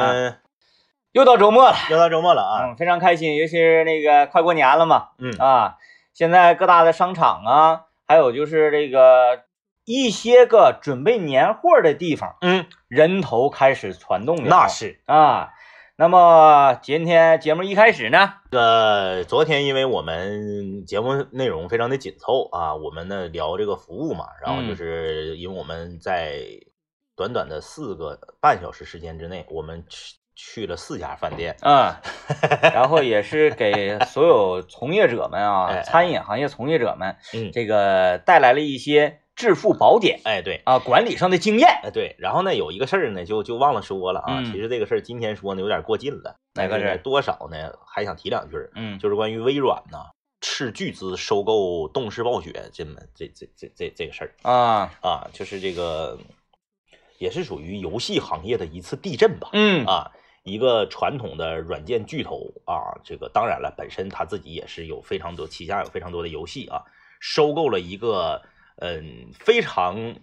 嗯，又到周末了，又到周末了啊，嗯，非常开心，尤其是那个快过年了嘛，嗯。啊，现在各大的商场啊，还有就是这个一些个准备年货的地方，嗯，人头开始攒动了，那是。啊。那么今天节目一开始呢，呃，昨天因为我们节目内容非常的紧凑啊，我们呢聊这个服务嘛，然后就是因为我们在短短的四个半小时时间之内，我们去去了四家饭店，嗯，然后也是给所有从业者们啊，哎餐饮行业从业者们，嗯，这个带来了一些致富宝典哎对。啊，管理上的经验。哎，对，然后呢，有一个事儿呢，就就忘了说了啊。嗯其实这个事儿今天说呢，有点过劲了。哪个多少呢，还想提两句儿，嗯就是关于微软呢斥巨资收购动视暴雪这么这这这这这个事儿啊，啊，就是这个也是属于游戏行业的一次地震吧。嗯啊，一个传统的软件巨头啊，这个当然了，本身他自己也是有非常多旗下有非常多的游戏啊，收购了一个嗯非常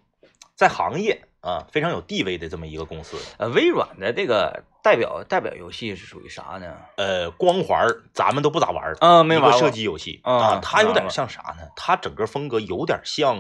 在行业啊非常有地位的这么一个公司。呃，微软的这个代表代表游戏是属于啥呢？呃，光环儿咱们都不咋玩儿，啊，没玩过一个射击游戏嗯啊，它有点像啥呢？它整个风格有点像，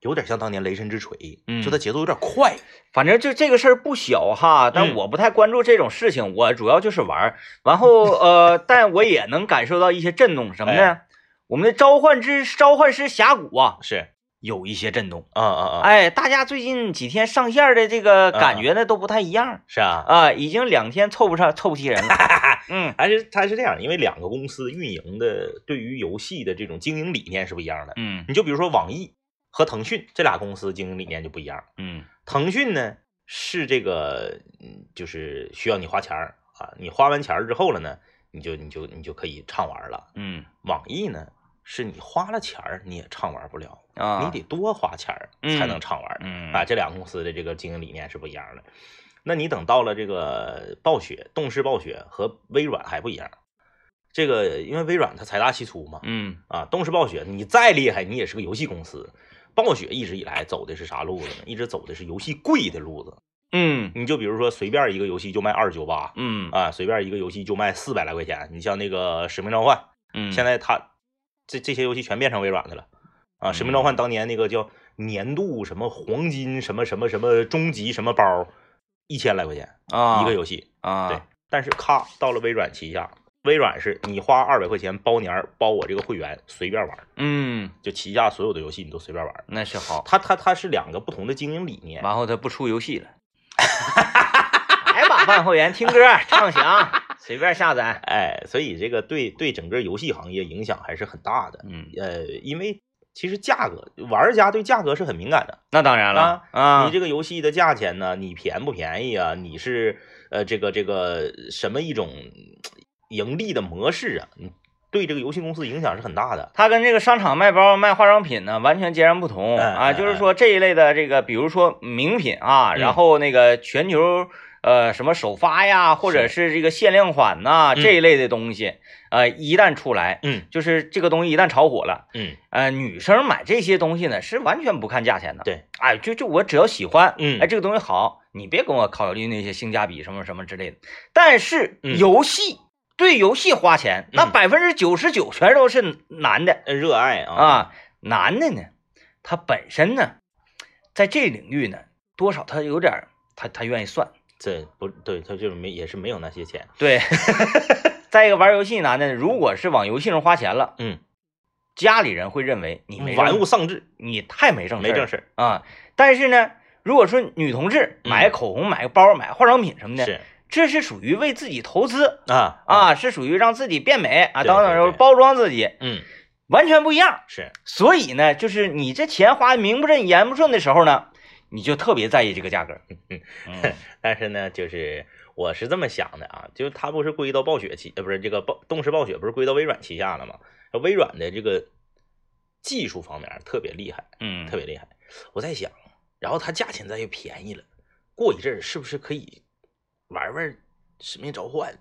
有点像当年雷神之锤，嗯就它节奏有点快。反正就这个事儿不小哈，但嗯我不太关注这种事情，我主要就是玩儿。然后呃，但我也能感受到一些震动，什么呢？哎我们的召唤之召唤师峡谷啊，是有一些震动。啊啊啊，哎，大家最近几天上线的这个感觉呢都不太一样是啊，啊，已经两天凑不上凑不齐人了。嗯还是它是这样，因为两个公司运营的对于游戏的这种经营理念是不一样的。嗯你就比如说网易和腾讯这俩公司经营理念就不一样。嗯腾讯呢是这个，嗯，就是需要你花钱儿啊，你花完钱儿之后了呢，你就你就你就可以畅玩了。嗯网易呢是你花了钱儿你也畅玩不了，啊，你得多花钱儿才能畅玩。嗯啊，这两个公司的这个经营理念是不一样的。那你等到了这个暴雪、动视暴雪和微软还不一样。这个因为微软它财大气粗嘛，嗯啊，动视暴雪你再厉害，你也是个游戏公司。暴雪一直以来走的是啥路子呢？一直走的是游戏贵的路子。嗯你就比如说随便一个游戏就卖二九八嗯啊，随便一个游戏就卖四百来块钱。你像那个《使命召唤》，嗯，现在它这这些游戏全变成微软的了啊！《使命召唤》当年那个叫年度什么黄金什么什么什么终极什么包，一千来块钱啊一个游戏，啊对。但是咔到了微软旗下，微软是你花二百块钱包年儿包我这个会员，随便玩，嗯，就旗下所有的游戏你都随便玩。那是好。它它它是两个不同的经营理念。然后它不出游戏了，来吧，办会员听歌畅享，随便下载。哎，所以这个对对整个游戏行业影响还是很大的。嗯，呃，因为其实价格，玩家对价格是很敏感的。那当然了啊，你这个游戏的价钱呢，你便不便宜啊？你是呃这个这个什么一种盈利的模式啊？你对这个游戏公司影响是很大的。它跟这个商场卖包卖化妆品呢完全截然不同哎啊。哎就是说这一类的这个，比如说名品啊，嗯然后那个全球呃什么首发呀，或者是这个限量款呐嗯这一类的东西，呃，一旦出来，嗯就是这个东西一旦炒火了，嗯呃，女生买这些东西呢是完全不看价钱的。对，哎，就就我只要喜欢，嗯哎，这个东西好，你别跟我考虑那些性价比什么什么之类的。但是嗯游戏、对游戏花钱，那嗯百分之九十九全都是男的呃热爱啊啊，男的呢，他本身呢，在这领域呢，多少他有点，他他愿意算。这不对，他就是没也是没有那些钱。对，再一个玩游戏男的，如果是往游戏上花钱了，嗯，家里人会认为你没玩物丧志，你太没正事没正事。啊。但是呢，如果说女同志嗯买个口红、买个包、买个化妆品什么的，是这是属于为自己投资啊，啊，是属于让自己变美啊，对等等包装自己，嗯，完全不一样。是所以呢，就是你这钱花得名不正言不顺的时候呢，你就特别在意这个价格。嗯嗯 但是呢，就是我是这么想的啊，就是它不是归到暴雪旗，呃，不是这个暴动视暴雪不是归到微软旗下了吗？微软的这个技术方面特别厉害，嗯，特别厉害。我在想，然后它价钱再又便宜了，过一阵儿是不是可以玩玩使命召唤？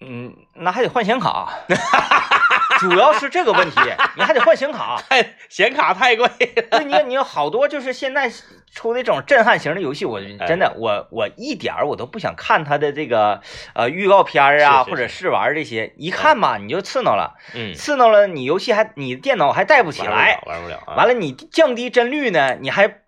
嗯，那还得换显卡，主要是这个问题，你还得换显卡。太显卡太贵了。对，你你有好多就是现在出的这种震撼型的游戏，我哎真的我我一点儿我都不想看它的这个呃预告片啊，是是或者试玩这些，一看吧你就刺挠了，嗯，刺挠了你游戏还你电脑还带不起玩不来了，，玩不了啊。完了你降低帧率呢，你还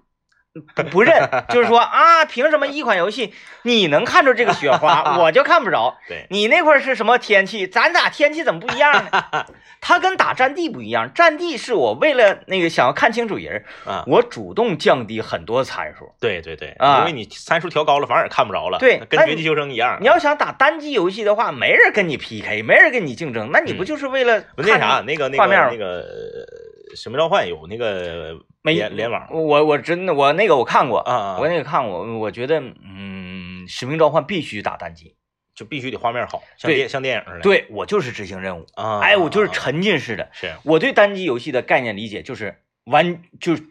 不不认，就是说 啊，凭什么一款游戏你能看着这个雪花，我就看不着？对，你那块是什么天气？咱俩天气怎么不一样呢？它跟打战地不一样，战地是我为了那个想要看清楚人，啊，我主动降低很多参数。对对对，啊因为你参数调高了，反而看不着了。对跟绝地求生一样。你要想打单机游戏的话，没人跟你 PK，没人跟你竞争，那你不嗯就是为了看啥那个那画面个那个呃使命召唤有那个没联联网我我真的我那个我看过啊啊，我那个看过，我觉得嗯，使命召唤必须打单机。就必须得画面好，像电像电影似的。对我就是执行任务，啊，哎，我就是啊沉浸式的。是，我对单机游戏的概念理解就是完，就是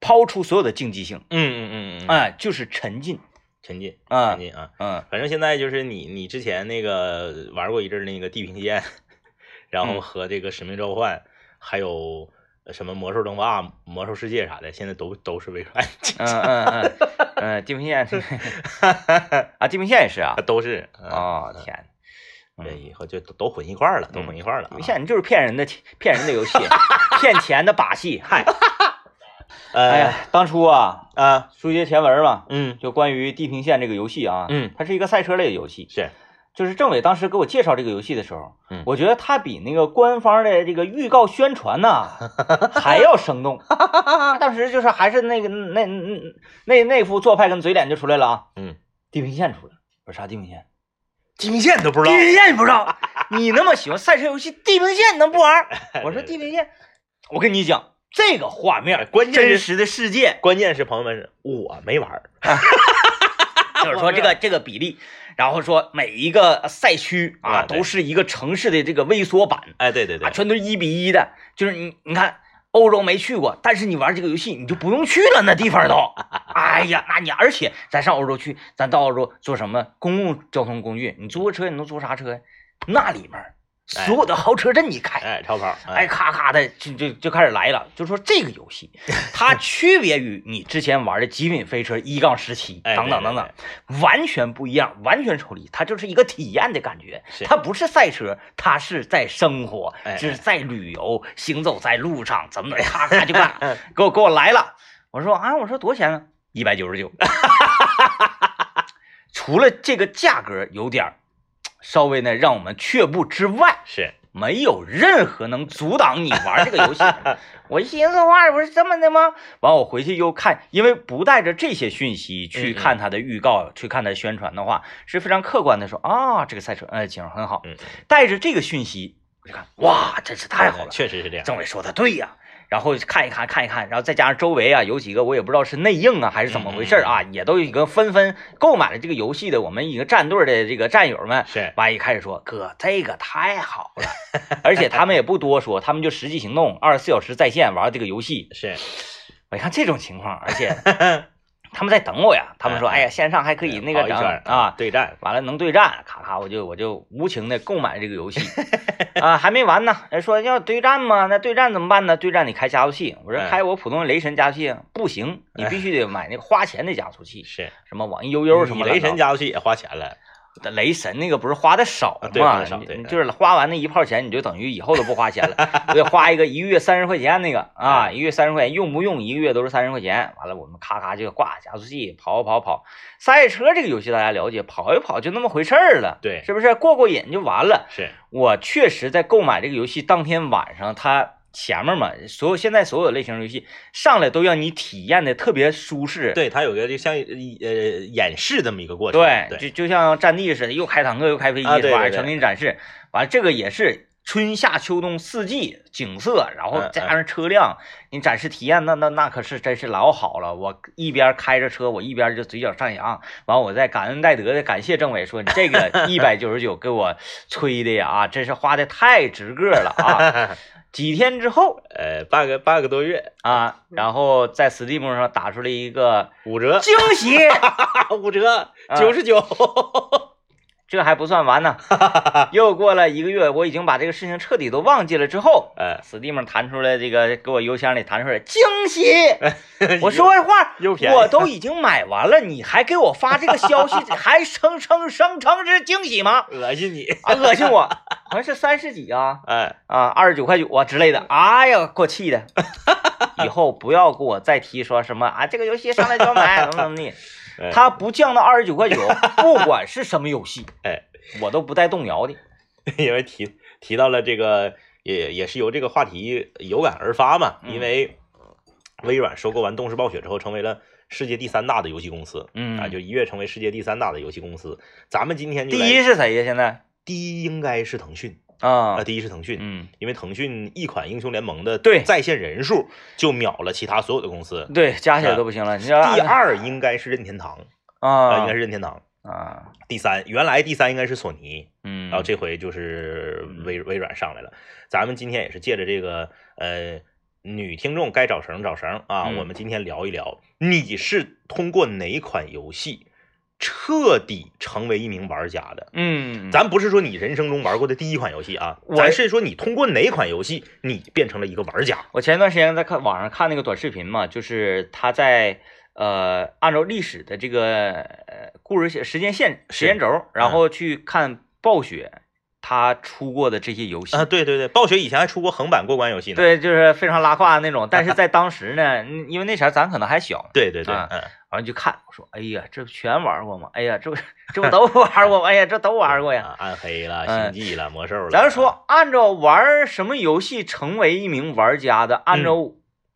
抛出所有的竞技性，嗯嗯嗯嗯，哎，就是沉浸，沉浸啊沉浸啊，嗯反正现在就是你你之前那个玩过一阵那个地平线，然后嗯和这个使命召唤，还有什么魔兽争霸、魔兽世界啥的，现在都都是微软嗯嗯嗯嗯，地平线 啊，地平线也是啊，都是啊，哦天，嗯对，以后就都都混一块儿了，都混一块儿了啊。地平线就是骗人的骗人的游戏，骗钱的把戏，嗨，哎呃呀，当初啊，啊，书接前文嘛，嗯就关于地平线这个游戏啊，嗯，它是一个赛车类的游戏，是，就是政委当时给我介绍这个游戏的时候，嗯我觉得它比那个官方的这个预告宣传呐 还要生动。当时就是还是那个那那那那副做派跟嘴脸就出来了啊。嗯，地平线出来了，我说啥地平线？地平线你都不知道，地平线你不知道？你那么喜欢赛车游戏，地平线你能不玩？我说地平线，我跟你讲，这个画面，关键真实的世界，关键是朋友们我没玩儿，就是说这个这个比例，然后说每一个赛区啊啊都是一个城市的这个微缩版。哎，对对对啊，，全都是一比一的，就是你你看欧洲没去过，但是你玩这个游戏你就不用去了，那地方都，哎呀，那你而且咱上欧洲去，咱到欧洲坐什么公共交通工具，你租个车你能租啥车呀？那里面所有的豪车任你开，哎，超跑，哎，，咔咔的就就就开始来了。就说这个游戏，它区别于你之前玩的《极品飞车一杠十七》哎等等等等，完全不一样，完全抽离，它就是一个体验的感觉。是它不是赛车，它是在生活，是在旅游，行走在路上，怎么怎么，咔咔就干，给我给我来了。我说啊，我说多少钱呢？一百九十九。除了这个价格有点儿稍微呢让我们却步之外，是，没有任何能阻挡你玩这个游戏。我一寻思，话，不是这么的吗？完，我回去又看，因为不带着这些讯息去看它的预告，去看它宣传的话，是非常客观的说啊，这个赛车，呃，景很好。嗯，带着这个讯息，我就看，哇，真是太好了。确实是这样，政委说的对呀、然后看一看看一看，然后再加上周围啊有几个我也不知道是内应啊还是怎么回事啊，也都已经纷纷购买了这个游戏的我们一个战队的这个战友们，是，完一开始说哥这个太好了，而且他们也不多说，他们就实际行动，二十四小时在线玩这个游戏。是，我一看这种情况，而且 他们在等我呀，他们说嗯哎呀线上还可以那个整跑一圈儿啊，对战，完了能对战，咔咔我就我就无情的购买这个游戏。啊，还没完呢，人说要对战吗？那对战怎么办呢？对战你开加速器，我说哎。开我普通的雷神加速器不行，你必须得买那个花钱的加速器，是，什么网易悠悠什么雷神加加速器也花钱了，雷神那个不是花的少啊对花嘛得少对你你就是花完那一炮钱，你就等于以后都不花钱了，得花一个一个月三十块钱那个 啊，一个月三十块钱，用不用一个月都是三十块钱。完了我们咔咔就挂加速器跑跑跑，赛车这个游戏大家了解，跑一跑就那么回事儿了，对是不是过过瘾就完了？是，我确实在购买这个游戏当天晚上，它前面嘛，所有现在所有类型游戏上来都让你体验的特别舒适，对，它有个就像呃演示这么一个过程，对，对，就就像战地似的，又开坦克又开飞机，啊对是吧？全给你展示。完了，这个也是春夏秋冬四季景色，然后嗯加上车辆，你展示体验，那那那可是真是老好了。我一边开着车，我一边就嘴角上扬。完，我再感恩戴德的感谢政委说，你这个一百九十九给我吹的呀，啊，真是花的太值个了啊！几天之后呃，半个半个多月，啊，然后在 Steam 上打出了一个五折，惊喜。五折，啊九十九，这还不算完呢，又过了一个月，我已经把这个事情彻底都忘记了。之后哎，，Steam 弹出来这个给我邮箱里弹出来惊喜，我说实话，我都已经买完了，你还给我发这个消息，还声称声称是惊喜吗？恶心你，啊，恶心我，好像是三十几啊 哎，啊，二十九块九啊之类的，哎呀，给我气的。以后不要给我再提说什么啊，这个游戏上来就要买，怎么怎么地。哎它不降到二十九块九，不管是什么游戏，哎，我都不带动摇的。因为提提到了这个，也也是由这个话题有感而发嘛，嗯因为微软收购完动视暴雪之后，成为了世界第三大的游戏公司，嗯啊，就一跃成为世界第三大的游戏公司。咱们今天就第一是谁呀？现在第一应该是腾讯啊啊，，第一是腾讯，嗯，因为腾讯一款英雄联盟的对在线人数就秒了其他所有的公司。对，加起来都不行了。你知道第二应该是任天堂啊，啊，应该是任天堂。啊，第三，原来第三应该是索尼，嗯，然后这回就是微微软上来了。咱们今天也是借着这个呃女听众该找绳找绳啊，嗯我们今天聊一聊，你是通过哪款游戏彻底成为一名玩家的？嗯，咱不是说你人生中玩过的第一款游戏啊，我咱是说你通过哪款游戏你变成了一个玩家。我前一段时间在看网上看那个短视频嘛，就是他在呃按照历史的这个呃故事线时间线时间轴，然后去看暴雪他出过的这些游戏啊，对对对，暴雪以前还出过横版过关游戏呢。对，就是非常拉胯的那种。但是在当时呢，嗯因为那前儿咱可能还小，对 对对，完了就看，我说，哎呀，这不全玩过吗？哎呀，这不这不都玩过吗？哎呀，这都玩过呀。啊，暗黑了，嗯星际了，魔兽了。咱说，按照玩什么游戏成为一名玩家的，按照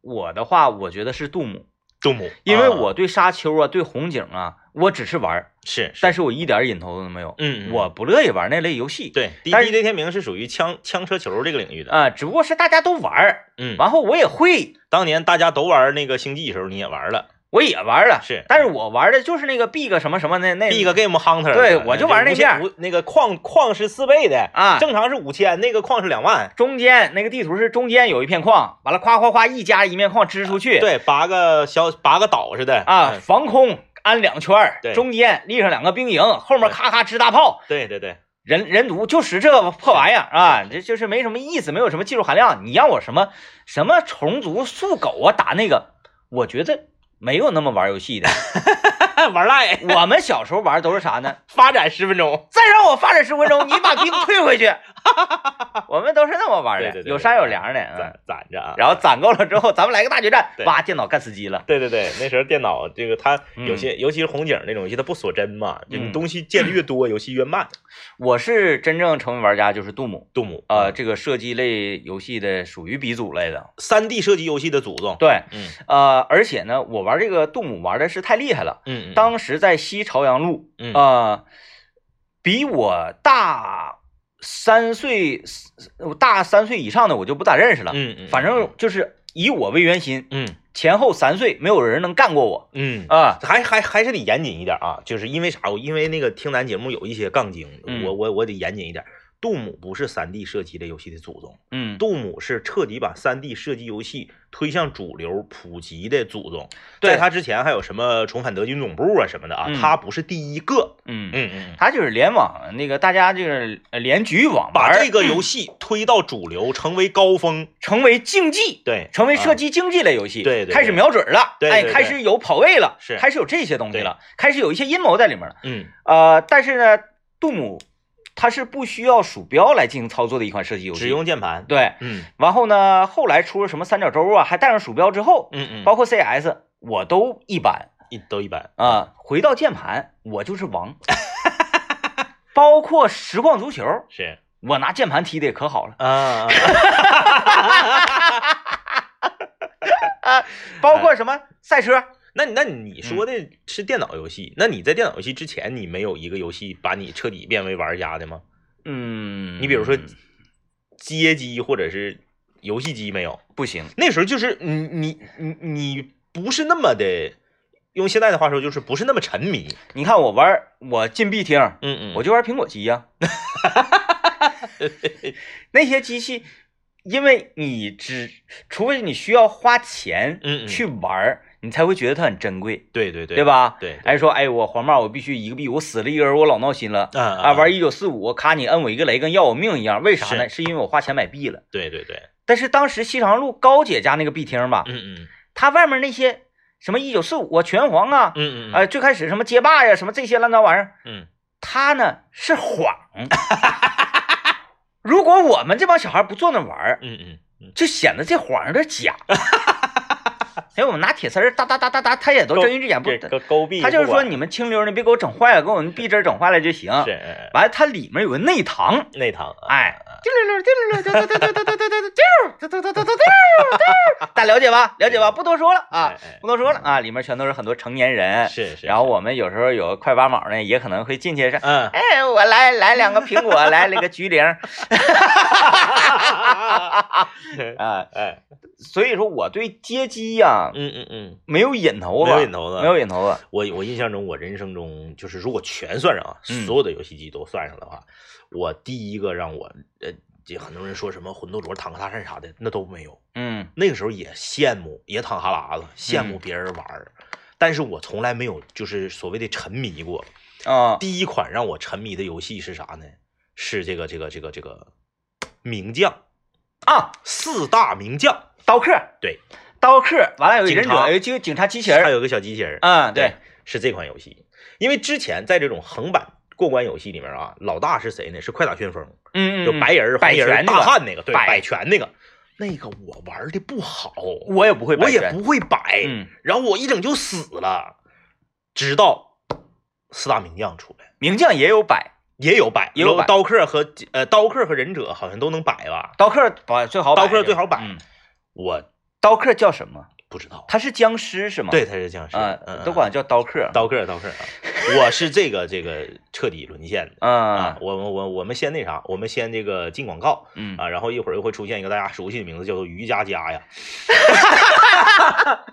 我的话，我觉得是杜牧，杜牧，因为啊我对沙丘啊，对红警啊，我只是玩，是，但是我一点瘾头都没有，嗯，嗯我不乐意玩那类游戏。对但是 D 天明是属于枪枪车球这个领域的。啊，只不过是大家都玩，嗯，然后我也会，当年大家都玩那个星际的时候，你也玩了我也玩了，是但是我玩的就是那个 Big 什么什么那那，Big Game Hunter。对我就玩那无限面无那个矿矿是四倍的，啊，正常是五千，那个矿是两万。中间那个地图是中间有一片矿，完了夸夸夸一家一面矿支出去，对，八个小八个岛似的啊，嗯防空安两圈对中间立上两个兵营，后面咔咔支大炮，对对对，人人毒就使这个破玩意儿啊，这就是没什么意思，没有什么技术含量。你让我什么什么虫族速狗啊打那个，我觉得没有那么玩游戏的。玩赖，我们小时候玩都是啥呢？发展十分钟。再让我发展十分钟，你把兵退回去。我们都是那么玩的，对对对有商有量的。嗯攒攒着啊。然后攒够了之后，咱们来个大决战，对哇，电脑干死机了。对对对，那时候电脑这个它嗯有些，尤其是红警那种游戏，它不锁帧嘛，就你嗯东西建的越多，游戏越慢。我是真正成为玩家就是杜牧，杜牧呃，，这个射击类游戏的属于鼻祖类的。三 D 射击游戏的祖宗。对，嗯呃，而且呢，我玩这个杜牧玩的是太厉害了。嗯，嗯当时在西朝阳路，嗯呃，比我大三岁，大三岁以上的我就不咋认识了。嗯嗯，反正就是以我为圆心，嗯前后三岁没有人能干过我嗯啊。还还还是得严谨一点啊，就是因为啥？我因为那个听咱节目有一些杠精，嗯我我我得严谨一点。杜姆不是三 D 射击类游戏的祖宗，嗯，杜姆是彻底把三 D 射击游戏推向主流普及的祖宗。对在他之前还有什么重返德军总部啊什么的啊，嗯他不是第一个。嗯嗯嗯，他就是联网那个大家就是呃联局网把这个游戏推到主流，成为高峰。成为竞技，对，成为射击。击竞技类游戏，对对对开始瞄准了，哎，对对对开始有跑位了，是开始有这些东西了，开始有一些阴谋在里面了。嗯呃，但是呢，杜姆它是不需要鼠标来进行操作的一款射击游戏，只用键盘。对。嗯然后呢，后来出了什么三角洲啊，还带上鼠标之后，嗯嗯，包括 CS 我都一般一都一般。啊、回到键盘，我就是王。包括实况足球，是我拿键盘踢的也可好了。啊，包括什么赛车，那那你说的是电脑游戏，那你在电脑游戏之前，你没有一个游戏把你彻底变为玩家的吗？嗯，你比如说街机或者是游戏机没有？不行，那时候就是你你你你不是那么的，用现在的话说就是不是那么沉迷。你看我玩，我进 B 厅，嗯嗯，我就玩苹果机呀、那些机器，因为你只除非你需要花钱去玩儿，你才会觉得它很珍贵，对对对，对？吧？对，哎，说哎，我黄帽我必须一个币，我死了一个人，我老闹心了。啊啊，玩一九四五，咔你摁我一个雷，跟要我命一样，为啥呢？是因为我花钱买币了。对对对，但是当时西长路高姐家那个币厅吧，嗯嗯它外面那些什么一九四五啊、拳皇啊，嗯嗯，呃，最开始什么街霸呀、什么这些乱糟玩意儿，嗯，它呢是晃。如果我们这帮小孩不坐那玩儿，嗯嗯嗯，就显得这晃有点假。哎，我们拿铁丝儿哒哒哒哒哒，他也都睁一只眼不他就是说你们清溜的，别给我整坏了，给我们壁纸整坏了就行。是嗯完了，它里面有个内堂，内堂，啊哎，丢溜溜丢溜丢丢丢丢丢丢丢丢丢丢丢丢丢，大家了解吧？了解吧？不多说了啊，不多说了啊，里面全都是很多成年人。是是，然后我们有时候有个快八毛呢，也可能会进去是。嗯，哎，我来来两个苹果，来了个橘铃啊。哎，所以说我对街机呀嗯嗯嗯，没有瘾头没，有瘾头子，没有瘾头子。我我印象中，我人生中就是如果全算上啊，嗯。所有的游戏机都算上的话，我第一个让我呃，这很多人说什么魂斗罗、坦克大战啥的，那都没有。嗯。那个时候也羡慕，也淌哈喇子，羡慕别人玩儿，但是我从来没有就是所谓的沉迷过。啊。第一款让我沉迷的游戏是啥呢？是这个这个这个这个名将。啊，四大名将，刀客。对，刀客，完了有忍警察。者，有警警察机器人。还有个小机器人，嗯，对，是这款游戏。因为之前在这种横版过关游戏里面啊，老大是谁呢？是快打旋风，嗯嗯，就白人儿、百红人大汉那个，对，摆。摆拳那个，那个我玩的不好，我也不会摆我也不会摆，嗯，然后我一整就死了，直到四大名将出来。名将也有摆，也有摆，也有摆。刀客和呃刀客和忍者好像都能摆吧？刀客摆最好摆，刀客最好摆。嗯，我刀客叫什么？不知道，他是僵尸是吗？对，他是僵尸，啊嗯，都管他叫刀客。刀客刀客啊，我是这个这个彻底沦陷的。啊。嗯，我们我我们先那啥，我们先这个进广告。嗯。啊，然后一会儿又会出现一个大家熟悉的名字，叫做瑜伽家呀。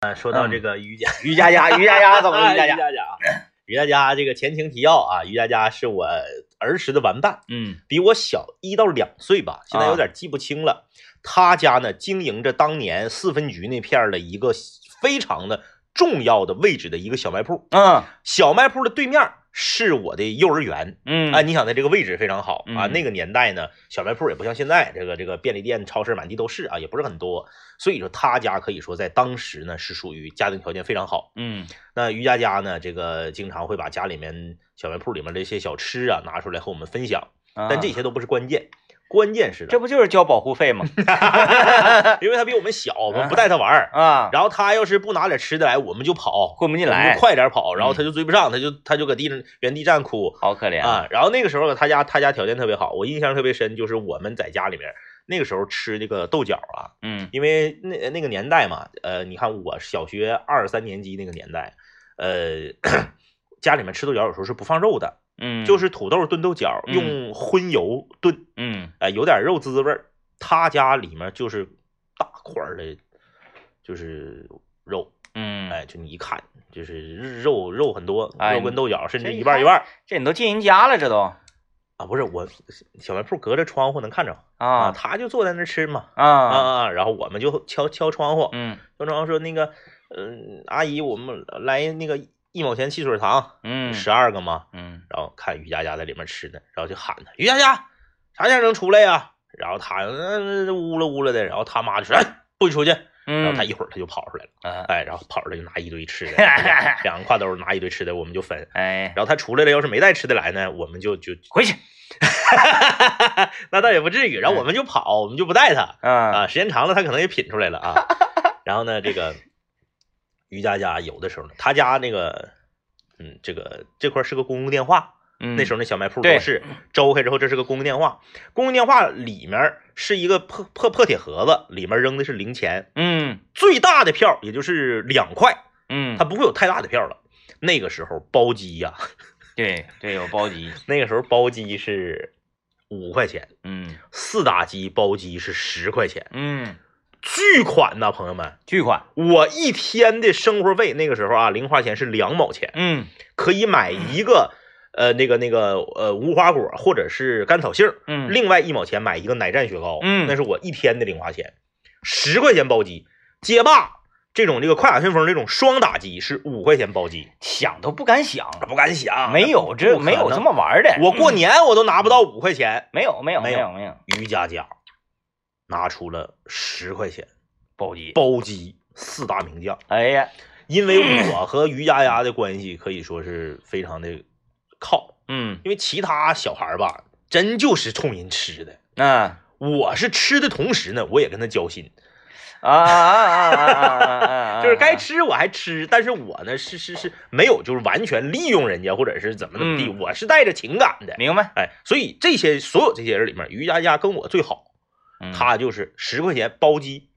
啊，说到这个瑜伽，于佳佳，于佳佳怎么了？瑜伽于佳佳，家啊，瑜伽家这个前情提要啊，于大家是我儿时的玩伴，嗯。比我小一到两岁吧，现在有点记不清了。他家呢经营着当年四分局那片儿的一个非常的重要的位置的一个小卖铺，嗯。小卖铺的对面是我的幼儿园。嗯啊，你想在这个位置非常好啊，嗯那个年代呢，小卖铺也不像现在这个这个便利店、超市满地都是啊，也不是很多，所以说他家可以说在当时呢是属于家庭条件非常好。嗯那于佳佳呢，这个经常会把家里面小卖铺里面的一些小吃啊拿出来和我们分享，啊但这些都不是关键，关键是这不就是交保护费吗？因为他比我们小，我们不带他玩儿，啊，然后他要是不拿点吃的来，我们就跑，混不进来就，快点跑，然后嗯他就追不上，他就他就搁地上原地站哭好可怜啊。然后那个时候他家他家条件特别好，我印象特别深，就是我们在家里面那个时候吃那个豆角啊，嗯因为那那个年代嘛，呃，你看我小学二三年级那个年代，呃，家里面吃豆角有时候是不放肉的，嗯，就是土豆炖豆角，嗯。用荤油炖，嗯。哎，有点肉滋味儿。他家里面就是大块儿的，就是肉，嗯，哎，就你一看就是肉肉很多，哎肉跟豆角甚至一一半一半这你都进人家了，这都啊。不是我小卖铺隔着窗户能看着啊，啊他就坐在那儿吃嘛啊。啊啊，然后我们就敲敲窗户，嗯。敲窗户说那个，嗯、阿姨，我们来那个一毛钱汽水糖，嗯十二个嘛？嗯然后看于佳佳在里面吃呢，然后就喊他于佳佳，啥时候能出来呀？然后他嗯呜了呜了的，然后他妈就说哎不许出去，然后他嗯一会儿他就跑出来了，啊哎，然后跑出来就拿一堆吃的，两两个挎兜拿一堆吃的，我们就分。哎，然后他出来了，要是没带吃的来呢，我们就就回去 那倒也不至于，然后我们就跑，我们就不带他嗯啊，时间长了他可能也品出来了啊。然后呢，这个于佳佳有的时候呢，他家那个嗯，这个这块是个公共电话，嗯那时候那小卖铺对都是周开之后，这是个公共电话。公共电话里面是一个破破破铁盒子，里面扔的是零钱，嗯最大的票也就是两块，嗯它不会有太大的票了。那个时候包机呀、对对有包机那个时候包机是五块钱，嗯四打机包机是十块钱，嗯巨款呐，朋友们！巨款。我一天的生活费那个时候啊，零花钱是两毛钱，嗯。可以买一个呃那个那个呃无花果或者是甘草杏。嗯。另外一毛钱买一个奶蘸雪糕，嗯。那是我一天的零花钱，十块钱包机，街霸这种这个快打旋风这种双打机是五块钱包机，想都不敢想，不敢想，没有这没有这么玩的。我过嗯。年我都拿不到五块钱，没有没有没有。有没有。于佳佳拿出了十块钱包机。包机四大名将，哎呀，因为我和于丫丫的关系可以说是非常的靠，嗯因为其他小孩儿吧，真就是冲人吃的。啊我是吃的同时呢，我也跟他交心，啊啊啊啊啊 啊！就是该吃我还吃，但是我呢是是是没有就是完全利用人家或者是怎么怎么地，嗯我是带着情感的。明白。哎，所以这些所有这些人里面，于佳佳跟我最好，嗯他就是十块钱包机，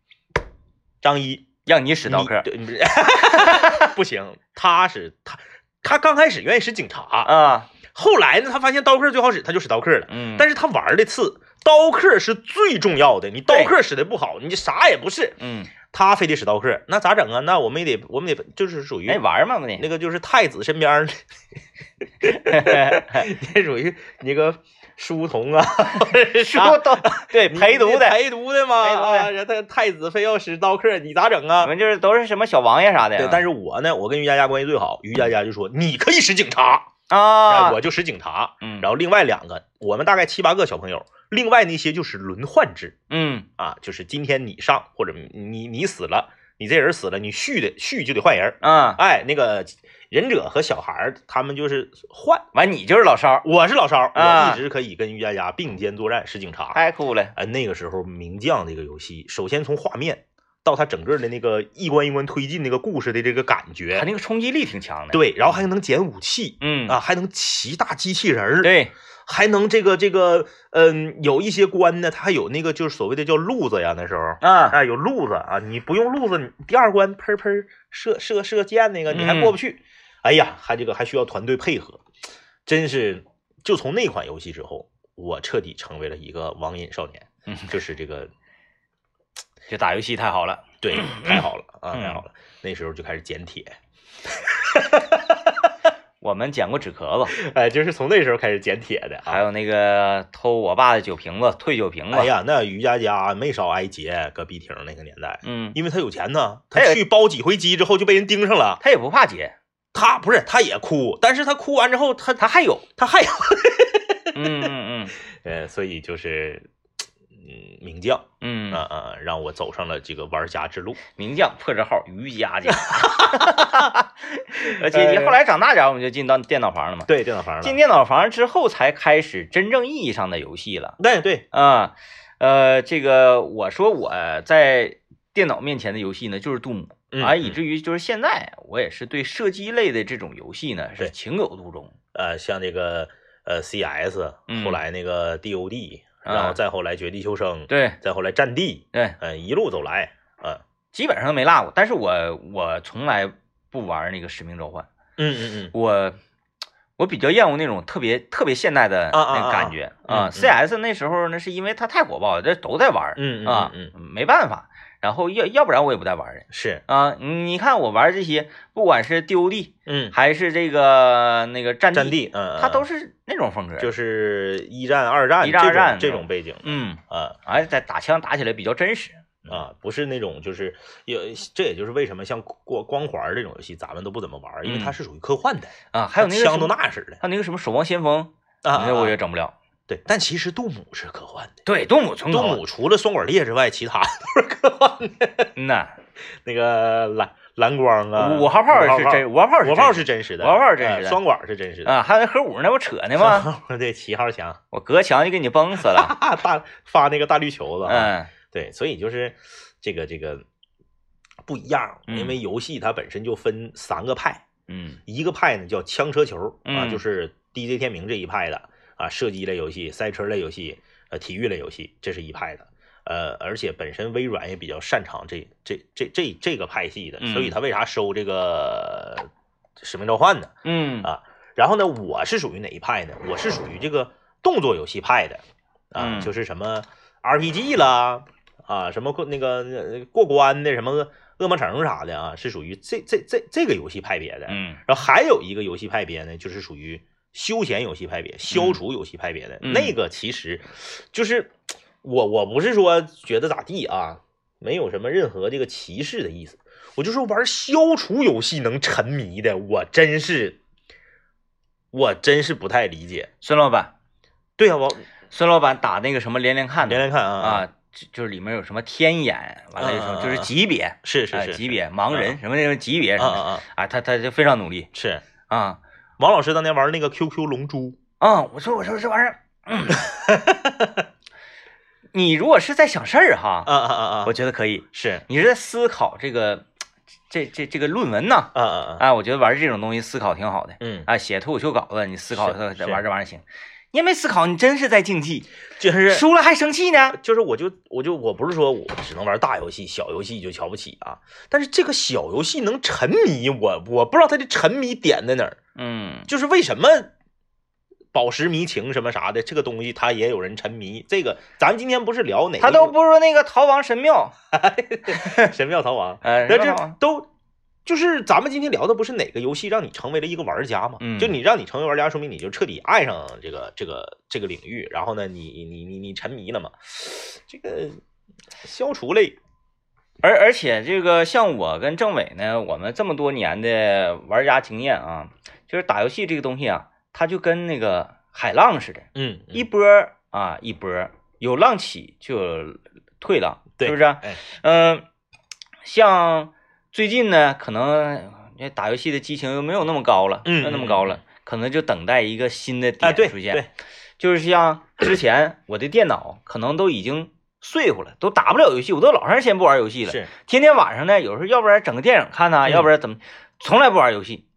张一让你使刀客对，不 不行，他是他，他刚开始愿意使警察，啊，后来呢，他发现刀客最好使，他就使刀客了。嗯，但是他玩的次，刀客是最重要的，你刀客使的不好，你啥也不是。嗯，他非得使刀客，那咋整啊？那我们也得，我们得就是属于哎玩嘛那个就是太子身边儿，那属于那个书童啊，书童。对你陪读的，陪读的嘛陪读的。啊，人他太子非要使刀客，你咋整啊。我？们就是都是什么小王爷啥的。对，但是我呢，我跟于佳佳关系最好，于佳佳就说你可以使警察，啊，我就使警察，嗯，然后另外两个，我们大概七八个小朋友，另外那些就是轮换制。嗯。啊，就是今天你上或者你你死了，你这人死了，你续的续就得换人，啊，哎，那个忍者和小孩儿他们就是换，完你就是老少，我是老烧，啊我一直可以跟于佳佳并肩作战，是警察。太酷了。哎，那个时候名将这个游戏，首先从画面到它整个的那个一关一关推进那个故事的这个感他觉，那个冲击力挺强的。，对，然后还能捡武器嗯啊，，还能骑大机器人儿，对，还能这个这个，嗯，有一些关呢，它还有那个就是所谓的叫路子呀，那时候。啊，哎，有路子啊！你不用路子，你第二关喷喷射射射箭那个，你还过不去。哎呀，还这个还需要团队配合，真是就从那款游戏之后，我彻底成为了一个网瘾少年，嗯就是这个 这打游戏太好了。对，太好了啊，嗯太好了！那时候就开始捡铁，我们捡过纸壳子，哎，就是从那时候开始捡铁的啊。还有那个偷我爸的酒瓶子、退酒瓶子。哎，呀，那于佳佳没少挨劫，搁碧亭那个年代，嗯，因为他有钱呢，他去包几回机之后就被人盯上了。他也不怕劫，他不是，他也哭，但是他哭完之后，他他还有。他还有，嗯嗯嗯 呃，所以就是，嗯，名将，嗯嗯，啊啊，让我走上了这个玩家之路。名将破折号瑜伽家呃，姐姐后来长大点儿，我们就进到电脑房了嘛。对，电脑房了。进电脑房之后，才开始真正意义上的游戏了。对对，啊，呃，这个我说我在电脑面前的游戏呢，就是杜姆嗯啊，以嗯至于就是现在我也是对射击类的这种游戏呢是情有独钟。呃，像这个呃 CS，嗯后来那个 DOD，啊然后再后来绝地求生，对再后来战地，对，呃，一路走来，嗯基本上没落过。但是我我从来不玩那个使命召唤，嗯嗯嗯，我我比较厌恶那种特别特别现代的那个感觉啊嗯嗯 CS 那时候呢，是因为它太火爆了，这都在玩啊嗯嗯，没办法。然后要要不然我也不带玩儿的是，啊。你看我玩这些，不管是 DOD 嗯，还是这个那个战战地，嗯，它都是是那种风格，就是一战、二战一战这种二战这种背景，嗯，啊哎，在打枪打起来比较真实。啊，不是那种就是有，这也就是为什么像光光环这种游戏咱们都不怎么玩，因为它嗯是属于科幻的，啊，还有那个枪都那似的还有那个什么守望先锋，啊，那我啊也整不了。对，但其实杜姆是科幻的。对，动物纯杜搞姆除了双管猎之外，其他都是科幻的。嗯呐，那个蓝蓝光啊，五号炮是真，五号炮是五号真是真实的，五号炮是真实的呃双管是真实的。啊，还有那核武那不扯呢吗？对，七号墙，我隔墙就给你崩死了。大发那个大绿球子啊。嗯对，所以就是这个这个不一样，嗯因为游戏它本身就分三个派，嗯一个派呢叫枪车球啊，嗯就是 DJ 天明这一派的啊，射击类游戏、赛车类游戏、呃体育类游戏，这是一派的。呃，而且本身微软也比较擅长这这这这这个派系的，嗯所以他为啥收这个使命召唤呢？嗯啊然后呢，我是属于哪一派呢？我是属于这个动作游戏派的啊，嗯就是什么 RPG 啦啊，什么过那个呃过关的什么恶魔城啥的啊，是属于这这这这个游戏派别的。嗯然后还有一个游戏派别呢，就是属于休闲游戏派别、消除游戏派别的。嗯那个其实就是我我不是说觉得咋地啊，没有什么任何这个歧视的意思。我就说玩消除游戏能沉迷的，我真是，我真是不太理解。孙老板，对啊、我孙老板打那个什么连连看的连连看啊啊，就就是里面有什么天眼，完了有什么就是级别，哎是是是级别盲人什么那种级别什么啊，他他就非常努力是啊王老师当年玩那个 QQ 龙珠，啊！我说我说这玩意儿，嗯，你如果是在想事儿哈，啊啊啊啊，我觉得可以。是你是在思考这个这这这个论文呢？啊啊啊，啊，我觉得玩这种东西思考挺好的。嗯，啊，写脱口秀稿子，你思考玩这玩意儿行。你也没思考，你真是在竞技，就是输了还生气呢。就是我就我就我不是说我只能玩大游戏，小游戏就瞧不起啊。但是这个小游戏能沉迷，我我不知道他的沉迷点在哪儿，嗯，就是为什么宝石迷情什么啥的这个东西，它也有人沉迷。这个咱今天不是聊哪个他都不如那个逃亡神庙，神庙逃亡，呃，但是神庙逃亡都就是咱们今天聊的不是哪个游戏让你成为了一个玩家嘛？嗯就你让你成为玩家，说明你就彻底爱上这个这个这个领域，然后呢，你你你你沉迷了嘛？这个消除类，而而且这个像我跟政委呢，我们这么多年的玩家经验啊，就是打游戏这个东西啊，它就跟那个海浪似的，嗯，一波啊一波，有浪起就有退浪，对是不是？哎，嗯、像最近呢，可能这打游戏的激情又没有那么高了，嗯没有那么高了，可能就等待一个新的点出现。对，就是像之前我的电脑可能都已经碎乎了，都打不了游戏，我都老长时间不玩游戏了。是，天天晚上呢，有时候要不然整个电影看呐、嗯要不然怎么，从来不玩游戏。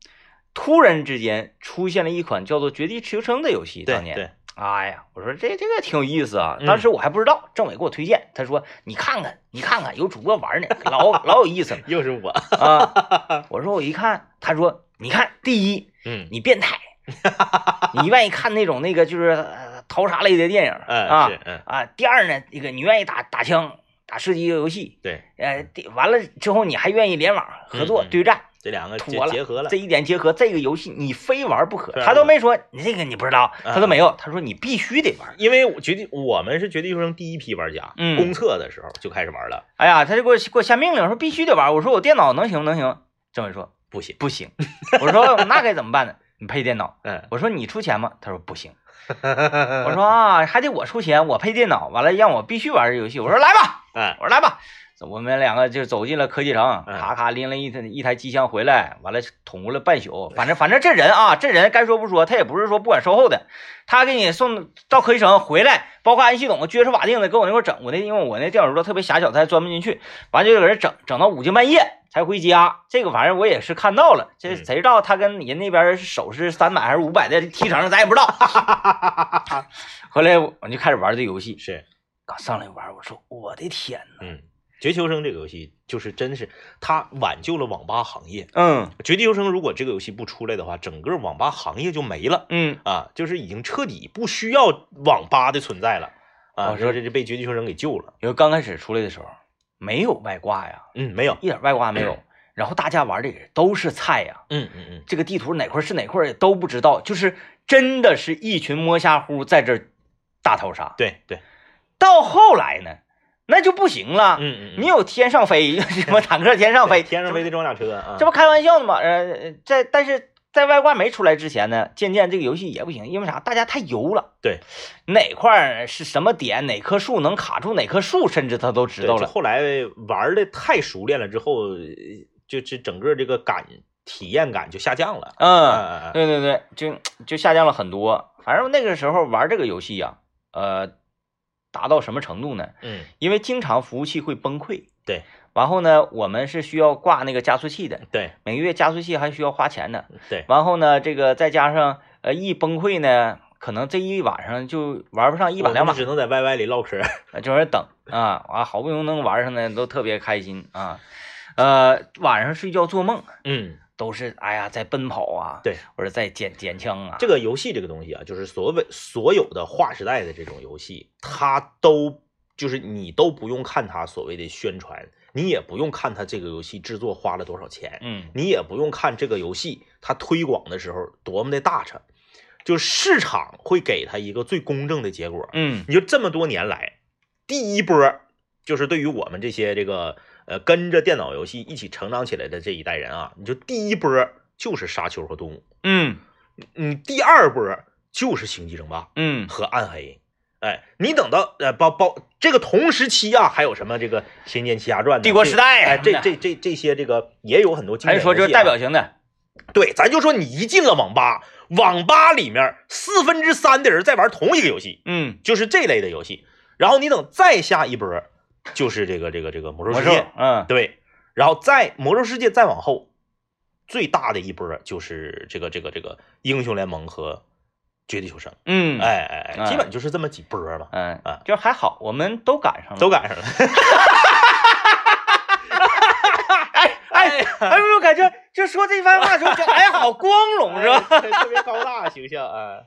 突然之间出现了一款叫做《绝地求生》的游戏，当年，哎呀，我说这这个挺有意思啊！嗯当时我还不知道，政委给我推荐，他说你看看，你看看，有主播玩呢，老 老有意思了又是我，啊！我说我一看，他说你看，第一，嗯，你变态，你愿意看那种那个就是呃淘沙类的电影嗯啊啊。第二呢，这个你愿意打打枪、打射击游戏，对，呃，完了之后你还愿意联网合作对战，这两个结结合了这，一点结合，这个游戏你非玩不可。他都没说你这个你不知道，嗯他都没有，他说你必须得玩。因为我绝地我们是绝地求生第一批玩家，嗯公测的时候就开始玩了，哎呀，他就给我给我下命令说必须得玩。我说我电脑能行能行，政委说不行，不行。我说那该怎么办呢？你配电脑。嗯，我说你出钱吗？他说不行。我说啊，还得我出钱，我配电脑，完了让我必须玩这游戏。我说来吧，哎，我说来吧。我们两个就走进了科技城，嗯咔咔拎了一台一台机箱回来，完了捅咕了半宿。反正反正这人啊，这人该说不说，他也不是说不管售后的，他给你送到科技城回来，包括安系统、撅着瓦定的给我那块儿整。我那因为我那电脑桌特别狭小，他还钻不进去，完就搁这整整到五更半夜才回家。这个反正我也是看到了，这嗯谁知道他跟人那边手是三百还是五百的提成，咱也不知道。后来我就开始玩这游戏，是，刚上来玩，我说我的天呐，嗯，绝地求生这个游戏就是真是它挽救了网吧行业。嗯绝地求生如果这个游戏不出来的话，整个网吧行业就没了嗯，啊，就是已经彻底不需要网吧的存在了啊，哦说这这被绝地求生给救了。因为刚开始出来的时候没有外挂呀，嗯，没有，一点外挂没有，然后大家玩的也都是菜呀，嗯嗯嗯，这个地图哪块是哪块也都不知道，就是真的是一群摸虾乎在这大逃杀。对对，到后来呢，那就不行了，嗯嗯，你有天上飞，什么 坦克天上飞，天上飞的装甲车啊，这不开玩笑呢吗？呃，在但是在外挂没出来之前呢，渐渐这个游戏也不行，因为啥？大家太油了。对，哪块是什么点，哪棵树能卡住哪棵树，甚至他都知道了。后来玩的太熟练了之后，呃就是整个这个感体验感就下降了。嗯对对对，就就下降了很多。反正那个时候玩这个游戏呀、呃，达到什么程度呢？嗯，因为经常服务器会崩溃。对。然后呢，我们是需要挂那个加速器的，对每个月加速器还需要花钱的。对，然后呢，这个再加上呃一崩溃呢，可能这一晚上就玩不上一把两把，只能在 YY 里唠嗑。就是等啊，完好不容易能玩上呢，都特别开心啊。呃，晚上睡觉做梦嗯，都是哎呀在奔跑啊，对，或者在捡捡枪啊。这个游戏这个东西啊，就是所谓所有的划时代的这种游戏，它都就是你都不用看它所谓的宣传，你也不用看它这个游戏制作花了多少钱，嗯你也不用看这个游戏它推广的时候多么的大成，就市场会给它一个最公正的结果。嗯你就这么多年来，第一波就是对于我们这些这个呃跟着电脑游戏一起成长起来的这一代人啊，你就第一波就是沙丘和动物，嗯你第二波就是星际争霸嗯和暗黑。哎，你等到呃包包这个同时期啊，还有什么这个《仙剑奇侠传》、帝国时代哎，这这这这些这个也有很多经还说这代表型的？对，咱就说你一进了网吧，网吧里面四分之三的人在玩同一个游戏，嗯，就是这类的游戏。然后你等再下一波，就是这个这个这个魔兽世界，，嗯对，然后再魔兽世界再往后，最大的一波就是这个这个这个英雄联盟和绝地求生，嗯哎哎哎，哎基本就是这么几波吧，嗯啊，就还好，我们都赶上了。都赶上了。哎哎哎，有没有感觉？就说这番话的时候，哎，好光荣是吧？哎特别高大形象啊。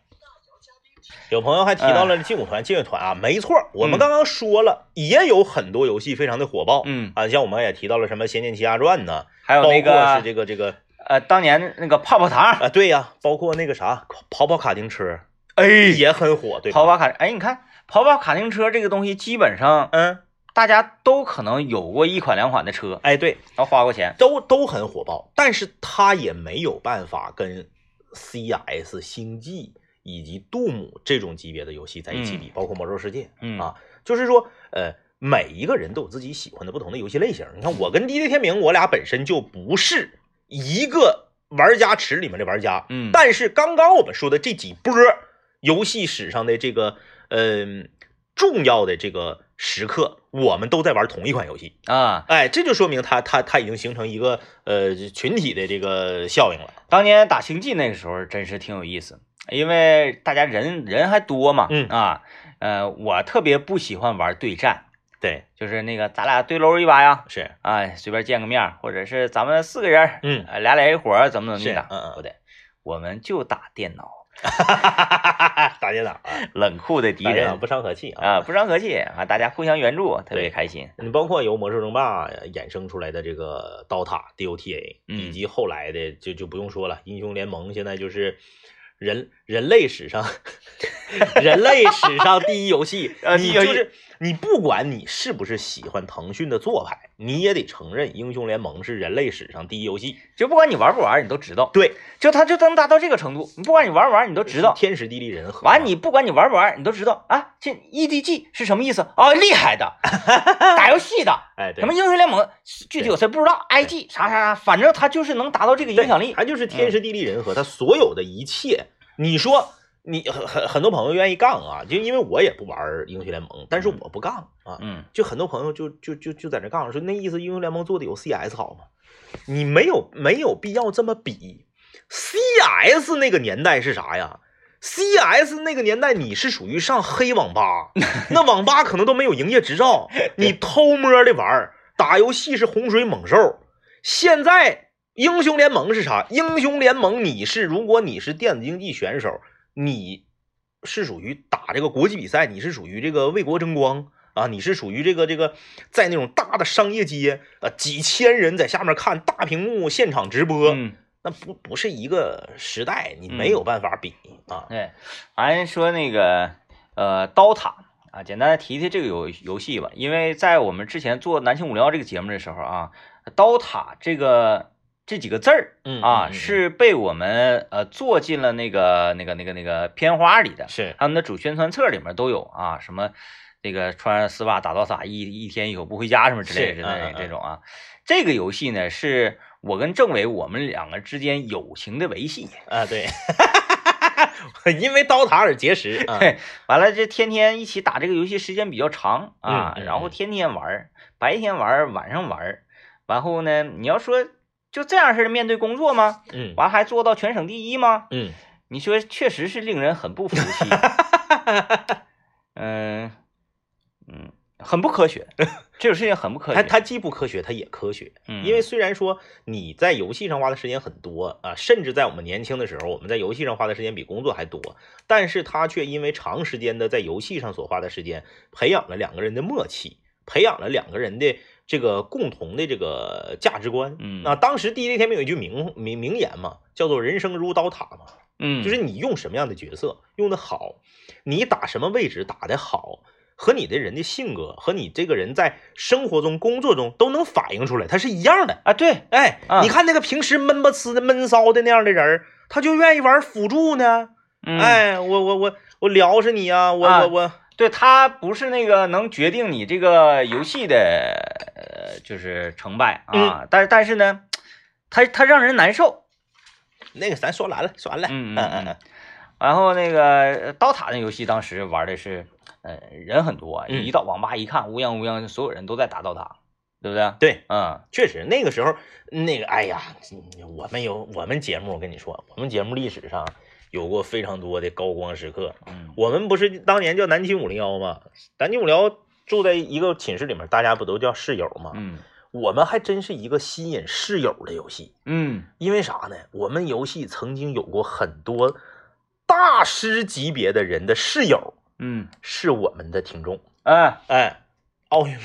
有朋友还提到了劲舞团、劲乐团啊，没错，我们嗯刚刚说了，也有很多游戏非常的火爆，嗯，啊，像我们也提到了什么《仙剑奇侠传》呢，还有那包括是个这个这个呃，当年那个泡泡糖，啊，对呀，包括那个啥跑跑卡丁车哎，也很火，对吧？跑跑卡，哎，你看跑跑卡丁车这个东西，基本上嗯，大家都可能有过一款两款的车，哎，对，然后花过钱。都都很火爆，但是它也没有办法跟 CS、星际以及杜姆这种级别的游戏在一起比，包括魔兽世界，嗯啊，就是说，呃，每一个人都有自己喜欢的不同的游戏类型。你看，我跟 DJ 天明，我俩本身就不是一个玩家池里面的玩家，嗯，但是刚刚我们说的这几波游戏史上的这个，嗯、重要的这个时刻，我们都在玩同一款游戏。啊，哎，这就说明它它它已经形成一个呃群体的这个效应了。当年打星际那个时候真是挺有意思，因为大家人人还多嘛，嗯啊，呃，我特别不喜欢玩对战，对，就是那个咱俩对搂一把呀，是，哎，随便见个面，或者是咱们四个人，嗯，呃俩俩一伙儿怎么怎么地的，嗯嗯。不对，我们就打电脑，打电脑啊，冷酷的敌人不伤和气啊。啊，不伤和气啊，大家互相援助，特别开心。你包括由魔兽争霸衍生出来的这个刀塔 DOTA，嗯以及后来的就就不用说了，英雄联盟现在就是人人类史上人类史上第一游戏。你就是你不管你是不是喜欢腾讯的做派，你也得承认英雄联盟是人类史上第一游戏。就不管你玩不玩，你都知道，对，就它就能达到这个程度。你不管你玩不玩，你都知道。天时地利人和。完，你不管你玩不玩，你都知道啊。这 EDG 是什么意思？哦，厉害的，打游戏的，哎，对什么英雄联盟，具体有谁不知道？IG 啥啥啥，反正它就是能达到这个影响力。它就是天时地利人和，它所有的一切，你说你很很很多朋友愿意杠啊，就因为我也不玩英雄联盟，但是我不杠啊，嗯就很多朋友就就就就在那杠说，那意思英雄联盟做的有 CS 好吗？你没有没有必要这么比，CS 那个年代是啥呀？CS 那个年代你是属于上黑网吧，那网吧可能都没有营业执照，你偷摸的玩儿，打游戏是洪水猛兽。现在英雄联盟是啥？英雄联盟你是如果你是电子竞技选手，你是属于打这个国际比赛，你是属于这个为国争光啊，你是属于这个这个在那种大的商业街啊，几千人在下面看大屏幕现场直播，嗯，那不不是一个时代，你没有办法比啊。对，俺说那个呃刀塔啊，简单的提提这个游游戏吧，因为在我们之前做南青五聊这个节目的时候啊，刀塔这个这几个字儿嗯啊，是被我们呃做进了那个那个那个那个片花里的，是他们的主宣传册里面都有啊，什么那个穿上丝袜打到撒一一天一宿不回家什么之类的是嗯嗯嗯这种啊。这个游戏呢，是我跟政委我们两个之间友情的维系。啊，对，因为刀塔而结识啊。对，完了这天天一起打这个游戏时间比较长啊，然后天天玩，白天玩，晚上玩儿。然后呢，你要说就这样式的面对工作吗？嗯完还做到全省第一吗？嗯，你说确实是令人很不服气。嗯嗯，很不科学，这种事情很不科学。它它既不科学，它也科学。嗯因为虽然说你在游戏上花的时间很多啊，甚至在我们年轻的时候，我们在游戏上花的时间比工作还多，但是他却因为长时间的在游戏上所花的时间，培养了两个人的默契，培养了两个人的这个共同的这个价值观。嗯啊，当时第一天明有一句名名名言嘛，叫做“人生如刀塔”嘛，嗯，就是你用什么样的角色用的好，你打什么位置打的好，和你的人的性格和你这个人在生活中、工作中都能反映出来，它是一样的。啊，对，哎，啊你看那个平时闷不呲的、闷骚的那样的人，他就愿意玩辅助呢。嗯，哎，我我我我撩是你呀、我、啊我我，对，他不是那个能决定你这个游戏的，呃，就是成败啊，但是但是呢，他他让人难受，那个咱说完了，说完了。嗯嗯嗯嗯。然后那个呃刀塔那游戏当时玩的是，呃，人很多，嗯一到网吧一看，乌泱乌泱，所有人都在打刀塔，对不对？对，嗯确实那个时候，那个哎呀，我们有我们节目，我跟你说，我们节目历史上有过非常多的高光时刻。嗯我们不是当年叫南京五零幺吗？南京五零幺住在一个寝室里面，大家不都叫室友吗？嗯我们还真是一个吸引室友的游戏。嗯因为啥呢？我们游戏曾经有过很多大师级别的人的室友嗯，是我们的听众。哎哎，奥运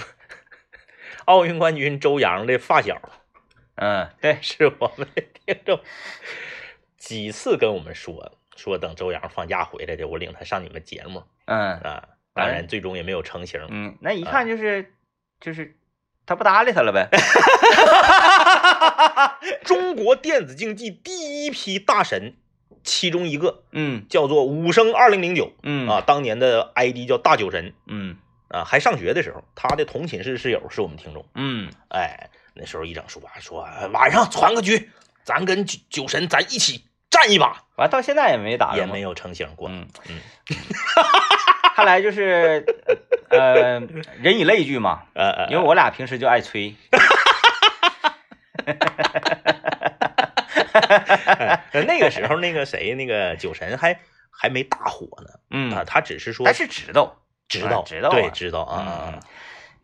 奥运冠军周洋的发小嗯，对，是我们的听众，几次跟我们说说等周洋放假回来的，我领他上你们节目嗯啊。当然，最终也没有成型。嗯，那一看就是就是他不搭理他了呗。中国电子竞技第一批大神，其中一个嗯叫做武生二零零九嗯啊，当年的 ID 叫大酒神嗯啊，还上学的时候，他的同寝室室友是我们听众。嗯哎，那时候一整说啊说晚上传个局，咱跟酒酒神咱一起战一把，完到现在也没打也没有成型过。嗯嗯，看来就是呃人以类聚嘛，因为我俩平时就爱吹。呃 那个时候那个谁那个酒神还还没大火呢。嗯。啊，他只是说他是知道知道啊知道啊。对知道啊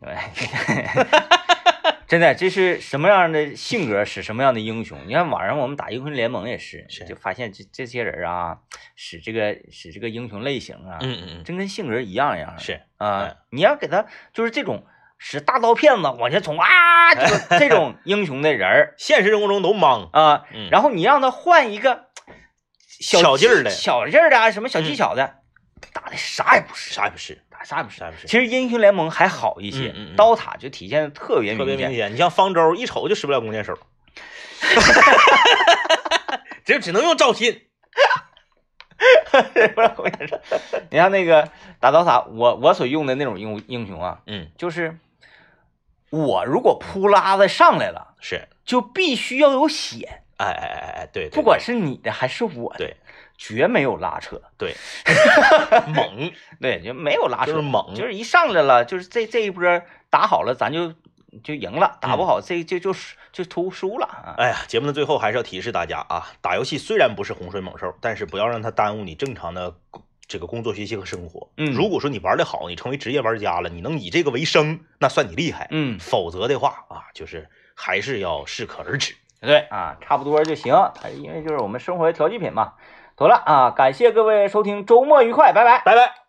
真的，这是什么样的性格使什么样的英雄？你看网上我们打英雄联盟也是，是就发现这这些人啊，使这个使这个英雄类型啊，嗯嗯嗯，真跟性格一样一样的。是啊嗯，你要给他就是这种使大刀片子往前冲啊，就 这种英雄的人儿 现实生活中都莽，啊，嗯，然后你让他换一个小劲儿的小劲儿的啊，什么小技嗯巧的，打的啥也不是，啥也不是，打啥也不是。啥也不是，其实英雄联盟还好一些，嗯嗯嗯刀塔就体现的特别明显。特别明显。你像方舟，一瞅就使不了弓箭手，只只能用赵信。不是我跟你说，你看那个打刀塔，我我所用的那种英英雄啊，嗯，就是我如果扑拉子上来了，是，就必须要有血，哎哎哎哎，对，对不管是你的还是我的，对绝没有拉扯，对，猛，对，就没有拉扯，就是猛就是一上来了，就是这这一波打好了，咱就就赢了，打不好这就就就图输了啊。哎呀，节目的最后还是要提示大家啊，打游戏虽然不是洪水猛兽，但是不要让它耽误你正常的这个工作、学习和生活。嗯如果说你玩的好，你成为职业玩家了，你能以这个为生，那算你厉害。嗯，否则的话啊，就是还是要适可而止。对啊，差不多就行。它因为就是我们生活的调剂品嘛。妥了啊，感谢各位收听，周末愉快，拜拜。拜拜。